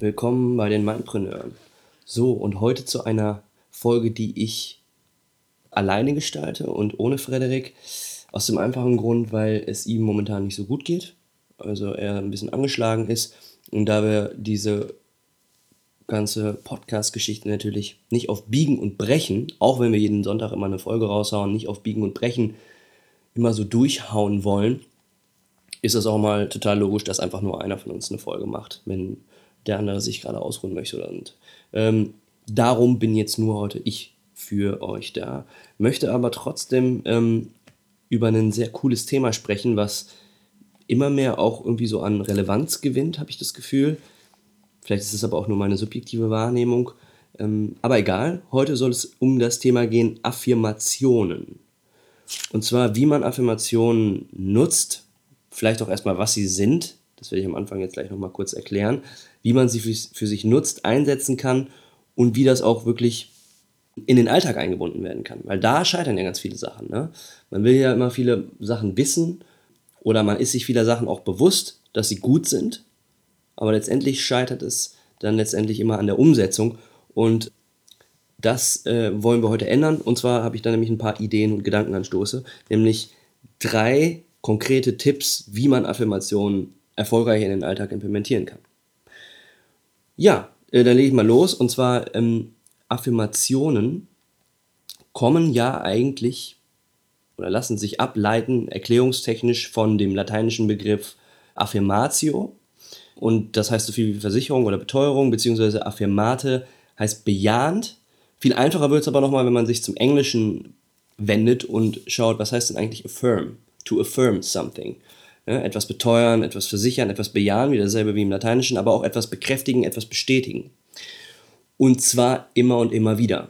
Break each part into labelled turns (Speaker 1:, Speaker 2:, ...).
Speaker 1: willkommen bei den Mindpreneuren. So, und heute zu einer Folge, die ich alleine gestalte und ohne Frederik. Aus dem einfachen Grund, weil es ihm momentan nicht so gut geht. Also er ein bisschen angeschlagen ist. Und da wir diese ganze Podcast-Geschichte natürlich nicht auf Biegen und Brechen, auch wenn wir jeden Sonntag immer eine Folge raushauen, nicht auf Biegen und Brechen immer so durchhauen wollen, ist es auch mal total logisch, dass einfach nur einer von uns eine Folge macht, wenn der andere sich gerade ausruhen möchte. Und ähm, darum bin jetzt nur heute ich für euch da. Möchte aber trotzdem ähm, über ein sehr cooles Thema sprechen, was immer mehr auch irgendwie so an Relevanz gewinnt, habe ich das Gefühl. Vielleicht ist es aber auch nur meine subjektive Wahrnehmung. Ähm, aber egal, heute soll es um das Thema gehen Affirmationen. Und zwar, wie man Affirmationen nutzt, vielleicht auch erstmal, was sie sind. Das werde ich am Anfang jetzt gleich nochmal kurz erklären. Wie man sie für, für sich nutzt, einsetzen kann und wie das auch wirklich in den Alltag eingebunden werden kann. Weil da scheitern ja ganz viele Sachen. Ne? Man will ja immer viele Sachen wissen oder man ist sich vieler Sachen auch bewusst, dass sie gut sind. Aber letztendlich scheitert es dann letztendlich immer an der Umsetzung. Und das äh, wollen wir heute ändern. Und zwar habe ich da nämlich ein paar Ideen und Gedankenanstoße, nämlich drei konkrete Tipps, wie man Affirmationen erfolgreich in den Alltag implementieren kann. Ja, äh, dann lege ich mal los. Und zwar ähm, Affirmationen kommen ja eigentlich oder lassen sich ableiten, erklärungstechnisch von dem lateinischen Begriff Affirmatio. Und das heißt so viel wie Versicherung oder Beteuerung, beziehungsweise Affirmate heißt bejahend viel einfacher wird es aber nochmal, wenn man sich zum Englischen wendet und schaut, was heißt denn eigentlich affirm? To affirm something. Ja, etwas beteuern, etwas versichern, etwas bejahen, wie dasselbe wie im Lateinischen, aber auch etwas bekräftigen, etwas bestätigen. Und zwar immer und immer wieder.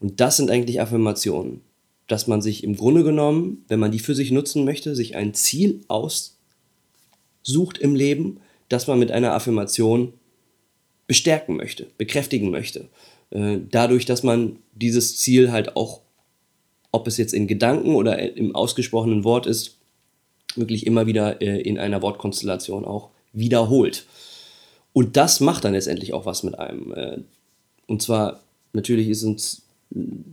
Speaker 1: Und das sind eigentlich Affirmationen. Dass man sich im Grunde genommen, wenn man die für sich nutzen möchte, sich ein Ziel aussucht im Leben, das man mit einer Affirmation bestärken möchte, bekräftigen möchte. Äh, dadurch, dass man dieses Ziel halt auch, ob es jetzt in Gedanken oder im ausgesprochenen Wort ist, wirklich immer wieder äh, in einer Wortkonstellation auch wiederholt. Und das macht dann letztendlich auch was mit einem. Äh, und zwar natürlich ist uns,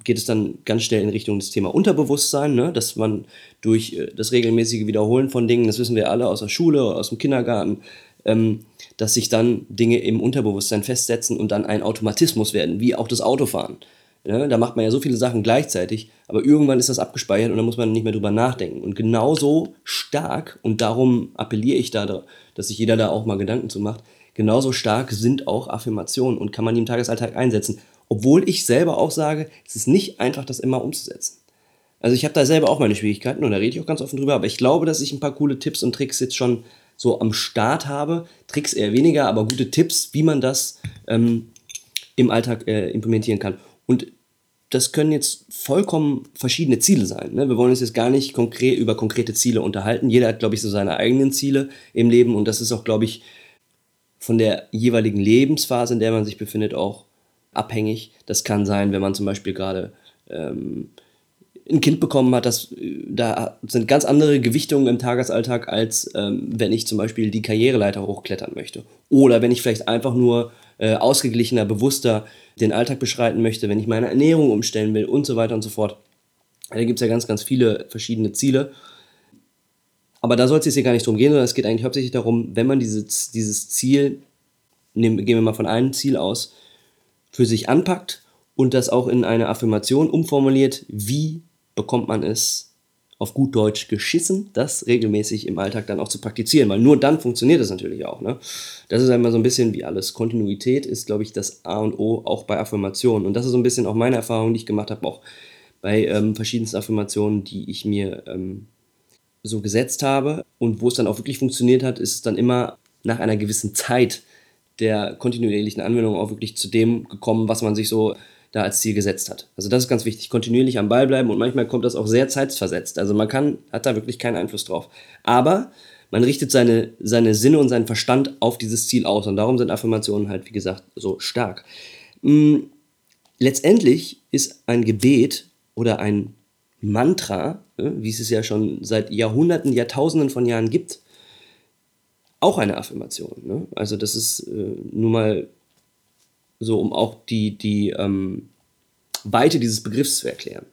Speaker 1: geht es dann ganz schnell in Richtung des Thema Unterbewusstsein, ne? dass man durch das regelmäßige Wiederholen von Dingen, das wissen wir alle aus der Schule, aus dem Kindergarten, ähm, dass sich dann Dinge im Unterbewusstsein festsetzen und dann ein Automatismus werden, wie auch das Autofahren. Ja, da macht man ja so viele Sachen gleichzeitig, aber irgendwann ist das abgespeichert und dann muss man nicht mehr drüber nachdenken. Und genauso stark, und darum appelliere ich da, dass sich jeder da auch mal Gedanken zu macht, genauso stark sind auch Affirmationen und kann man die im Tagesalltag einsetzen. Obwohl ich selber auch sage, es ist nicht einfach, das immer umzusetzen. Also ich habe da selber auch meine Schwierigkeiten und da rede ich auch ganz offen drüber, aber ich glaube, dass ich ein paar coole Tipps und Tricks jetzt schon so am Start habe. Tricks eher weniger, aber gute Tipps, wie man das ähm, im Alltag äh, implementieren kann. Und das können jetzt vollkommen verschiedene Ziele sein. Ne? Wir wollen uns jetzt gar nicht konkret über konkrete Ziele unterhalten. Jeder hat, glaube ich, so seine eigenen Ziele im Leben und das ist auch, glaube ich, von der jeweiligen Lebensphase, in der man sich befindet, auch abhängig. Das kann sein, wenn man zum Beispiel gerade ähm, ein Kind bekommen hat, das, da sind ganz andere Gewichtungen im Tagesalltag, als ähm, wenn ich zum Beispiel die Karriereleiter hochklettern möchte. Oder wenn ich vielleicht einfach nur äh, ausgeglichener, bewusster den Alltag beschreiten möchte, wenn ich meine Ernährung umstellen will und so weiter und so fort. Da gibt es ja ganz, ganz viele verschiedene Ziele. Aber da soll es jetzt hier gar nicht drum gehen, sondern es geht eigentlich hauptsächlich darum, wenn man dieses, dieses Ziel, nehmen, gehen wir mal von einem Ziel aus, für sich anpackt und das auch in eine Affirmation umformuliert, wie bekommt man es auf gut Deutsch geschissen, das regelmäßig im Alltag dann auch zu praktizieren, weil nur dann funktioniert das natürlich auch. Ne? Das ist einmal so ein bisschen wie alles. Kontinuität ist, glaube ich, das A und O auch bei Affirmationen. Und das ist so ein bisschen auch meine Erfahrung, die ich gemacht habe, auch bei ähm, verschiedensten Affirmationen, die ich mir ähm, so gesetzt habe. Und wo es dann auch wirklich funktioniert hat, ist es dann immer nach einer gewissen Zeit der kontinuierlichen Anwendung auch wirklich zu dem gekommen, was man sich so da als Ziel gesetzt hat. Also das ist ganz wichtig, kontinuierlich am Ball bleiben und manchmal kommt das auch sehr zeitversetzt. Also man kann, hat da wirklich keinen Einfluss drauf. Aber man richtet seine, seine Sinne und seinen Verstand auf dieses Ziel aus und darum sind Affirmationen halt, wie gesagt, so stark. Hm, letztendlich ist ein Gebet oder ein Mantra, ne, wie es es ja schon seit Jahrhunderten, Jahrtausenden von Jahren gibt, auch eine Affirmation. Ne? Also das ist äh, nun mal so, um auch die, die ähm, Weite dieses Begriffs zu erklären.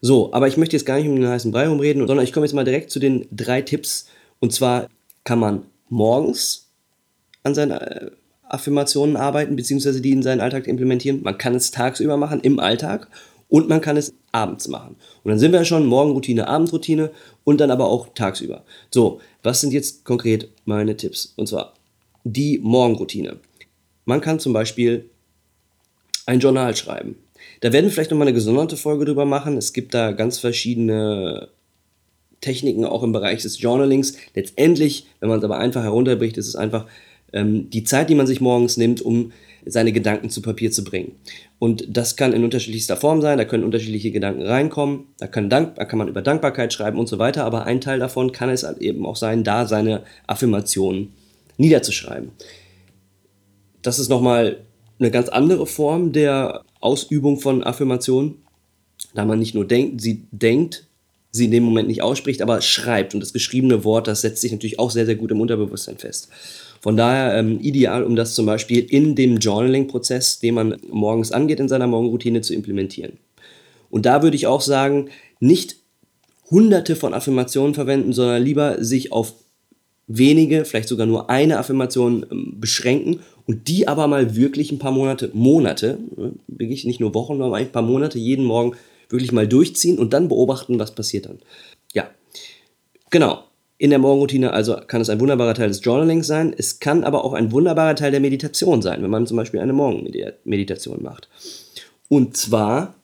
Speaker 1: So, aber ich möchte jetzt gar nicht um den heißen Brei rumreden, sondern ich komme jetzt mal direkt zu den drei Tipps. Und zwar kann man morgens an seinen äh, Affirmationen arbeiten, beziehungsweise die in seinen Alltag implementieren. Man kann es tagsüber machen, im Alltag. Und man kann es abends machen. Und dann sind wir schon Morgenroutine, Abendroutine und dann aber auch tagsüber. So, was sind jetzt konkret meine Tipps? Und zwar die Morgenroutine. Man kann zum Beispiel ein Journal schreiben. Da werden wir vielleicht nochmal eine gesonderte Folge drüber machen. Es gibt da ganz verschiedene Techniken auch im Bereich des Journalings. Letztendlich, wenn man es aber einfach herunterbricht, ist es einfach ähm, die Zeit, die man sich morgens nimmt, um seine Gedanken zu Papier zu bringen. Und das kann in unterschiedlichster Form sein, da können unterschiedliche Gedanken reinkommen, da kann, Dank, da kann man über Dankbarkeit schreiben und so weiter, aber ein Teil davon kann es halt eben auch sein, da seine Affirmationen niederzuschreiben das ist nochmal eine ganz andere Form der Ausübung von Affirmationen, da man nicht nur denkt, sie denkt, sie in dem Moment nicht ausspricht, aber schreibt. Und das geschriebene Wort, das setzt sich natürlich auch sehr, sehr gut im Unterbewusstsein fest. Von daher ähm, ideal, um das zum Beispiel in dem Journaling-Prozess, den man morgens angeht, in seiner Morgenroutine zu implementieren. Und da würde ich auch sagen, nicht hunderte von Affirmationen verwenden, sondern lieber sich auf wenige, vielleicht sogar nur eine Affirmation ähm, beschränken und die aber mal wirklich ein paar Monate, Monate, ne, wirklich nicht nur Wochen, sondern ein paar Monate jeden Morgen wirklich mal durchziehen und dann beobachten, was passiert dann. Ja, genau. In der Morgenroutine also kann es ein wunderbarer Teil des Journalings sein. Es kann aber auch ein wunderbarer Teil der Meditation sein, wenn man zum Beispiel eine Morgenmeditation macht. Und zwar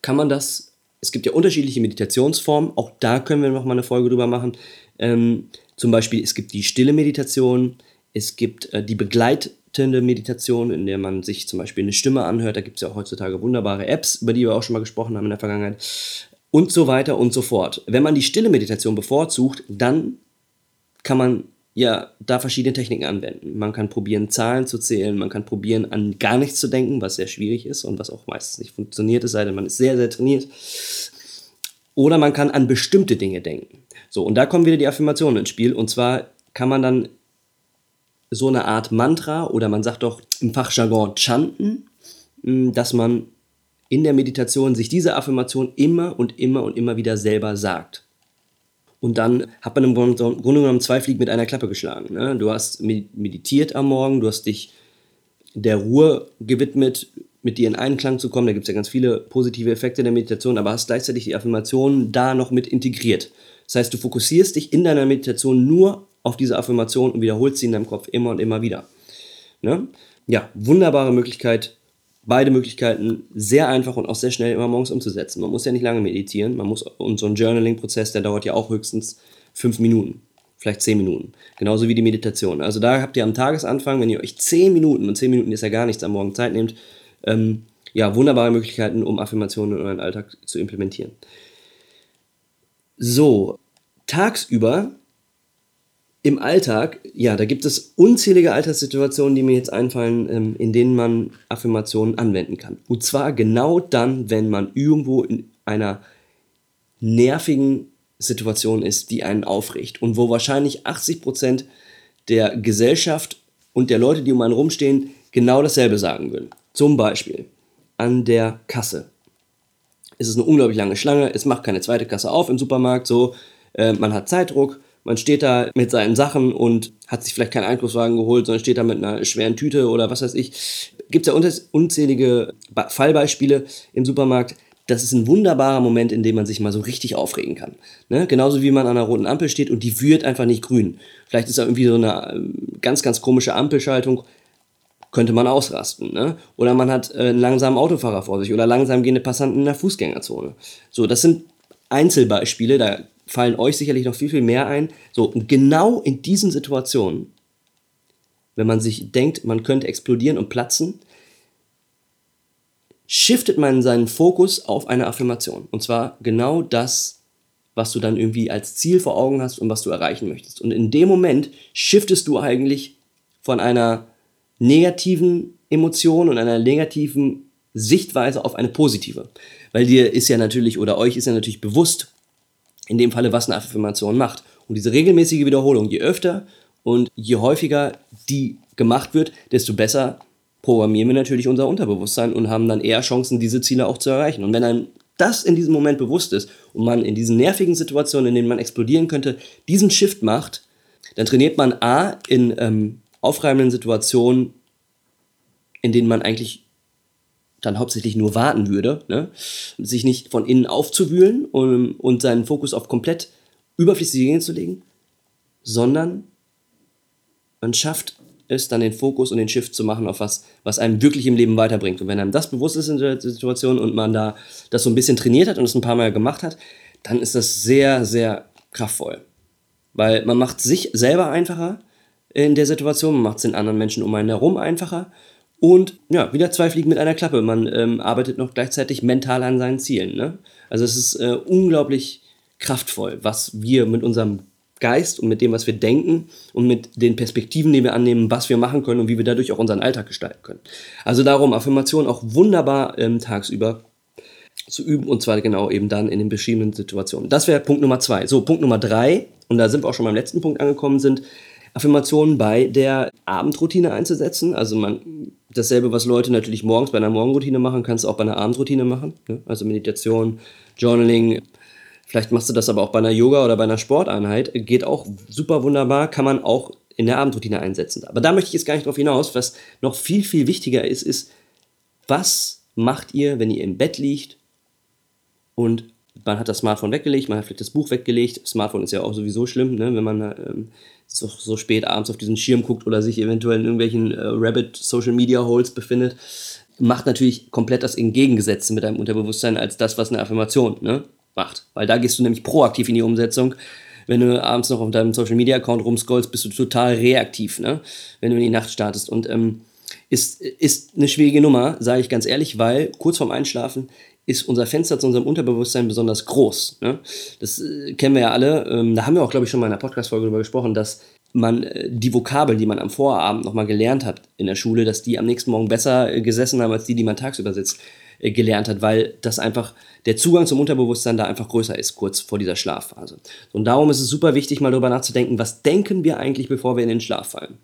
Speaker 1: kann man das, es gibt ja unterschiedliche Meditationsformen, auch da können wir nochmal eine Folge drüber machen. Ähm, zum Beispiel, es gibt die stille Meditation, es gibt äh, die begleitende Meditation, in der man sich zum Beispiel eine Stimme anhört. Da gibt es ja auch heutzutage wunderbare Apps, über die wir auch schon mal gesprochen haben in der Vergangenheit. Und so weiter und so fort. Wenn man die stille Meditation bevorzugt, dann kann man ja da verschiedene Techniken anwenden. Man kann probieren, Zahlen zu zählen, man kann probieren, an gar nichts zu denken, was sehr schwierig ist und was auch meistens nicht funktioniert, es sei denn, man ist sehr, sehr trainiert. Oder man kann an bestimmte Dinge denken. So, und da kommen wieder die Affirmationen ins Spiel. Und zwar kann man dann so eine Art Mantra oder man sagt doch im Fachjargon chanten, hm, dass man in der Meditation sich diese Affirmation immer und immer und immer wieder selber sagt. Und dann hat man im Grunde genommen zwei Fliegen mit einer Klappe geschlagen. Ne? Du hast meditiert am Morgen, du hast dich der Ruhe gewidmet, mit dir in Einklang zu kommen. Da gibt es ja ganz viele positive Effekte der Meditation, aber hast gleichzeitig die Affirmationen da noch mit integriert. Das heißt, du fokussierst dich in deiner Meditation nur auf diese Affirmation und wiederholst sie in deinem Kopf immer und immer wieder. Ne? Ja, wunderbare Möglichkeit, beide Möglichkeiten sehr einfach und auch sehr schnell immer morgens umzusetzen. Man muss ja nicht lange meditieren, man muss, und so ein Journaling-Prozess, der dauert ja auch höchstens fünf Minuten, vielleicht zehn Minuten. Genauso wie die Meditation. Also da habt ihr am Tagesanfang, wenn ihr euch zehn Minuten, und zehn Minuten ist ja gar nichts, am Morgen Zeit nehmt, ähm, ja, wunderbare Möglichkeiten, um Affirmationen in euren Alltag zu implementieren. So, tagsüber im Alltag, ja, da gibt es unzählige Alltagssituationen, die mir jetzt einfallen, ähm, in denen man Affirmationen anwenden kann. Und zwar genau dann, wenn man irgendwo in einer nervigen Situation ist, die einen aufregt und wo wahrscheinlich 80% der Gesellschaft und der Leute, die um einen rumstehen, genau dasselbe sagen würden. Zum Beispiel an der Kasse. Es ist eine unglaublich lange Schlange, es macht keine zweite Kasse auf im Supermarkt, so äh, man hat Zeitdruck, man steht da mit seinen Sachen und hat sich vielleicht keinen Einkaufswagen geholt, sondern steht da mit einer schweren Tüte oder was weiß ich. Gibt es ja unzählige Fallbeispiele im Supermarkt. Das ist ein wunderbarer Moment, in dem man sich mal so richtig aufregen kann. Ne? Genauso wie man an einer roten Ampel steht und die wird einfach nicht grün. Vielleicht ist da irgendwie so eine ähm, ganz, ganz komische Ampelschaltung könnte man ausrasten. Ne? Oder man hat äh, einen langsamen Autofahrer vor sich oder langsam gehende Passanten in der Fußgängerzone. So, das sind Einzelbeispiele, da fallen euch sicherlich noch viel, viel mehr ein. So, und genau in diesen Situationen wenn man sich denkt, man könnte explodieren und platzen, shiftet man seinen Fokus auf eine Affirmation. Und zwar genau das, was du dann irgendwie als Ziel vor Augen hast und was du erreichen möchtest. Und in dem Moment shiftest du eigentlich von einer negativen Emotion und einer negativen Sichtweise auf eine positive. Weil dir ist ja natürlich, oder euch ist ja natürlich bewusst, in dem Falle, was eine Affirmation macht. Und diese regelmäßige Wiederholung, je öfter und je häufiger die gemacht wird, desto besser programmieren wir natürlich unser Unterbewusstsein und haben dann eher Chancen, diese Ziele auch zu erreichen. Und wenn einem das in diesem Moment bewusst ist und man in diesen nervigen Situationen, in denen man explodieren könnte, diesen Shift macht, dann trainiert man A in ähm, aufreibenden Situationen, in denen man eigentlich dann hauptsächlich nur warten würde, ne? sich nicht von innen aufzuwühlen und, und seinen Fokus auf komplett überflüssige Dinge zu legen, sondern man schafft es, dann den Fokus und den Shift zu machen auf was, was einem wirklich im Leben weiterbringt. Und wenn einem das bewusst ist in der Situation und man da das so ein bisschen trainiert hat und es ein paar Mal gemacht hat, dann ist das sehr, sehr kraftvoll. Weil man macht sich selber einfacher in der Situation, man macht es den anderen Menschen um einen herum einfacher und ja, wieder zwei Fliegen mit einer Klappe. Man ähm, arbeitet noch gleichzeitig mental an seinen Zielen. Ne? Also es ist äh, unglaublich kraftvoll, was wir mit unserem Geist und mit dem, was wir denken und mit den Perspektiven, die wir annehmen, was wir machen können und wie wir dadurch auch unseren Alltag gestalten können. Also darum Affirmationen auch wunderbar ähm, tagsüber zu üben und zwar genau eben dann in den beschriebenen Situationen. Das wäre Punkt Nummer zwei. So, Punkt Nummer drei, und da sind wir auch schon beim letzten Punkt angekommen, sind Affirmationen bei der Abendroutine einzusetzen. Also man, dasselbe, was Leute natürlich morgens bei einer Morgenroutine machen, kannst du auch bei einer Abendroutine machen. Ne? Also Meditation, Journaling, Vielleicht machst du das aber auch bei einer Yoga oder bei einer Sporteinheit. Geht auch super wunderbar, kann man auch in der Abendroutine einsetzen. Aber da möchte ich jetzt gar nicht drauf hinaus. Was noch viel, viel wichtiger ist, ist, was macht ihr, wenn ihr im Bett liegt und man hat das Smartphone weggelegt, man hat vielleicht das Buch weggelegt. Smartphone ist ja auch sowieso schlimm, ne? wenn man ähm, so, so, spät abends auf diesen Schirm guckt oder sich eventuell in irgendwelchen äh, Rabbit Social Media Holes befindet. Macht natürlich komplett das Entgegengesetzte mit deinem Unterbewusstsein als das, was eine Affirmation ne? macht. Weil da gehst du nämlich proaktiv in die Umsetzung. Wenn du abends noch auf deinem Social Media Account rumscrollst, bist du total reaktiv, ne? wenn du in die Nacht startest. Und ähm, ist, ist eine schwierige Nummer, sage ich ganz ehrlich, weil kurz vorm Einschlafen ist unser Fenster zu unserem Unterbewusstsein besonders groß. Ne? Das äh, kennen wir ja alle. Ähm, da haben wir auch, glaube ich, schon mal in einer Podcast-Folge darüber gesprochen, dass man äh, die Vokabeln, die man am Vorabend nochmal gelernt hat in der Schule, dass die am nächsten Morgen besser äh, gesessen haben als die, die man tagsüber sitzt. Äh, gelernt hat, weil das einfach der Zugang zum Unterbewusstsein da einfach größer ist, kurz vor dieser Schlafphase. Und darum ist es super wichtig, mal darüber nachzudenken, was denken wir eigentlich, bevor wir in den Schlaf fallen.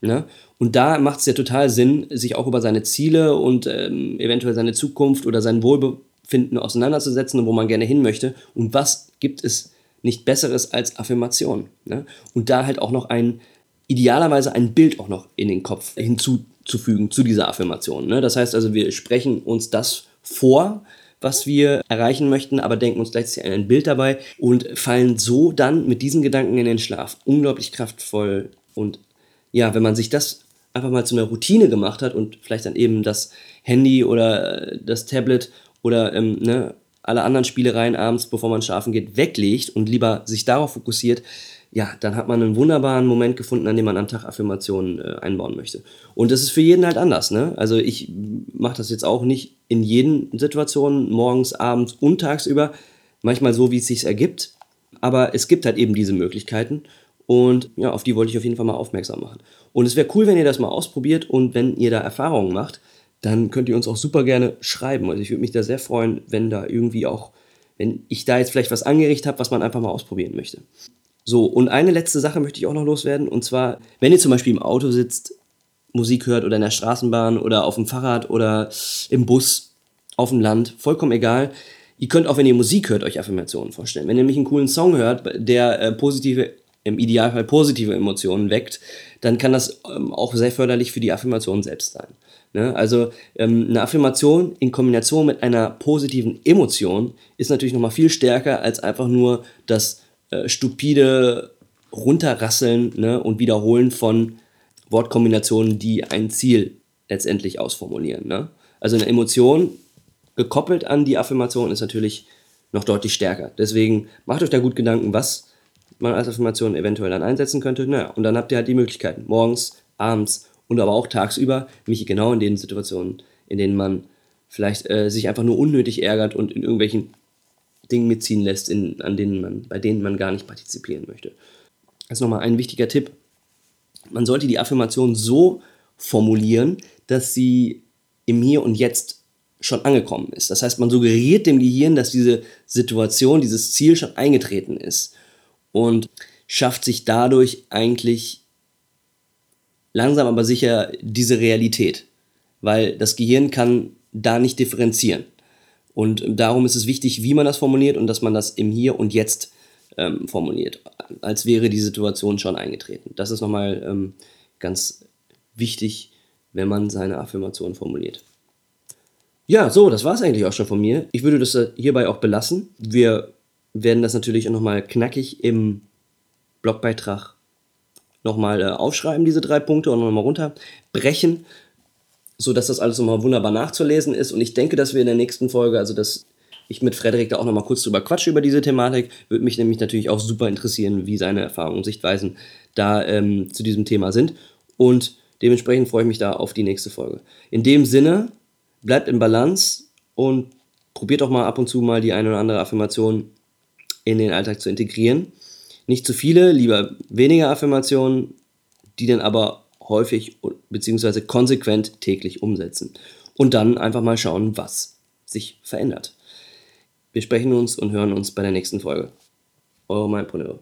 Speaker 1: Ne? Und da macht es ja total Sinn, sich auch über seine Ziele und ähm, eventuell seine Zukunft oder sein Wohlbefinden auseinanderzusetzen und wo man gerne hin möchte. Und was gibt es nicht Besseres als Affirmation? Ne? Und da halt auch noch ein, idealerweise ein Bild auch noch in den Kopf hinzu zufügen zu dieser Affirmation. Ne? Das heißt also, wir sprechen uns das vor, was wir erreichen möchten, aber denken uns gleichzeitig ein Bild dabei und fallen so dann mit diesen Gedanken in den Schlaf. Unglaublich kraftvoll und ja, wenn man sich das einfach mal zu einer Routine gemacht hat und vielleicht dann eben das Handy oder äh, das Tablet oder ähm, ne, alle anderen Spielereien abends, bevor man schlafen geht, weglegt und lieber sich darauf fokussiert, ja, dann hat man einen wunderbaren Moment gefunden, an dem man am Tag Affirmationen äh, einbauen möchte. Und das ist für jeden halt anders. Ne? Also ich mache das jetzt auch nicht in jeden Situationen, morgens, abends und tagsüber, manchmal so, wie es sich ergibt. Aber es gibt halt eben diese Möglichkeiten und ja, auf die wollte ich auf jeden Fall mal aufmerksam machen. Und es wäre cool, wenn ihr das mal ausprobiert und wenn ihr da Erfahrungen macht, dann könnt ihr uns auch super gerne schreiben. Also ich würde mich da sehr freuen, wenn da irgendwie auch, wenn ich da jetzt vielleicht was angerichtet habe, was man einfach mal ausprobieren möchte. So, und eine letzte Sache möchte ich auch noch loswerden. Und zwar, wenn ihr zum Beispiel im Auto sitzt, Musik hört oder in der Straßenbahn oder auf dem Fahrrad oder im Bus, auf dem Land, vollkommen egal. Ihr könnt auch, wenn ihr Musik hört, euch Affirmationen vorstellen. Wenn ihr nämlich einen coolen Song hört, der äh, positive, im Idealfall positive Emotionen weckt, dann kann das ähm, auch sehr förderlich für die Affirmation selbst sein. Ne? Also ähm, eine Affirmation in Kombination mit einer positiven Emotion ist natürlich nochmal viel stärker als einfach nur das äh, stupide Runterrasseln ne, und Wiederholen von Wortkombinationen, die ein Ziel letztendlich ausformulieren. Ne? Also eine Emotion gekoppelt an die Affirmation ist natürlich noch deutlich stärker. Deswegen macht euch da gut Gedanken, was man als Affirmation eventuell dann einsetzen könnte. Naja, und dann habt ihr halt die Möglichkeiten. Morgens abends und aber auch tagsüber, nämlich genau in den Situationen, in denen man vielleicht äh, sich einfach nur unnötig ärgert und in irgendwelchen Dingen mitziehen lässt, in, an denen man, bei denen man gar nicht partizipieren möchte. Das ist nochmal ein wichtiger Tipp. Man sollte die Affirmation so formulieren, dass sie im Hier und Jetzt schon angekommen ist. Das heißt, man suggeriert dem Gehirn, dass diese Situation, dieses Ziel schon eingetreten ist und schafft sich dadurch eigentlich langsam aber sicher diese Realität, weil das Gehirn kann da nicht differenzieren. Und darum ist es wichtig, wie man das formuliert und dass man das im Hier und Jetzt ähm, formuliert, als wäre die Situation schon eingetreten. Das ist nochmal ähm, ganz wichtig, wenn man seine Affirmation formuliert. Ja, so, das war es eigentlich auch schon von mir. Ich würde das hierbei auch belassen. Wir werden das natürlich auch nochmal knackig im Blogbeitrag nochmal äh, aufschreiben, diese drei Punkte, und nochmal runterbrechen, sodass das alles nochmal wunderbar nachzulesen ist. Und ich denke, dass wir in der nächsten Folge, also dass ich mit Frederik da auch nochmal kurz drüber quatsche über diese Thematik, würde mich nämlich natürlich auch super interessieren, wie seine Erfahrungen und Sichtweisen da ähm, zu diesem Thema sind. Und dementsprechend freue ich mich da auf die nächste Folge. In dem Sinne, bleibt in Balance und probiert auch mal ab und zu mal die eine oder andere Affirmation in den Alltag zu integrieren. Nicht zu viele, lieber weniger Affirmationen, die dann aber häufig bzw. konsequent täglich umsetzen. Und dann einfach mal schauen, was sich verändert. Wir sprechen uns und hören uns bei der nächsten Folge. Eure Mindpreneur.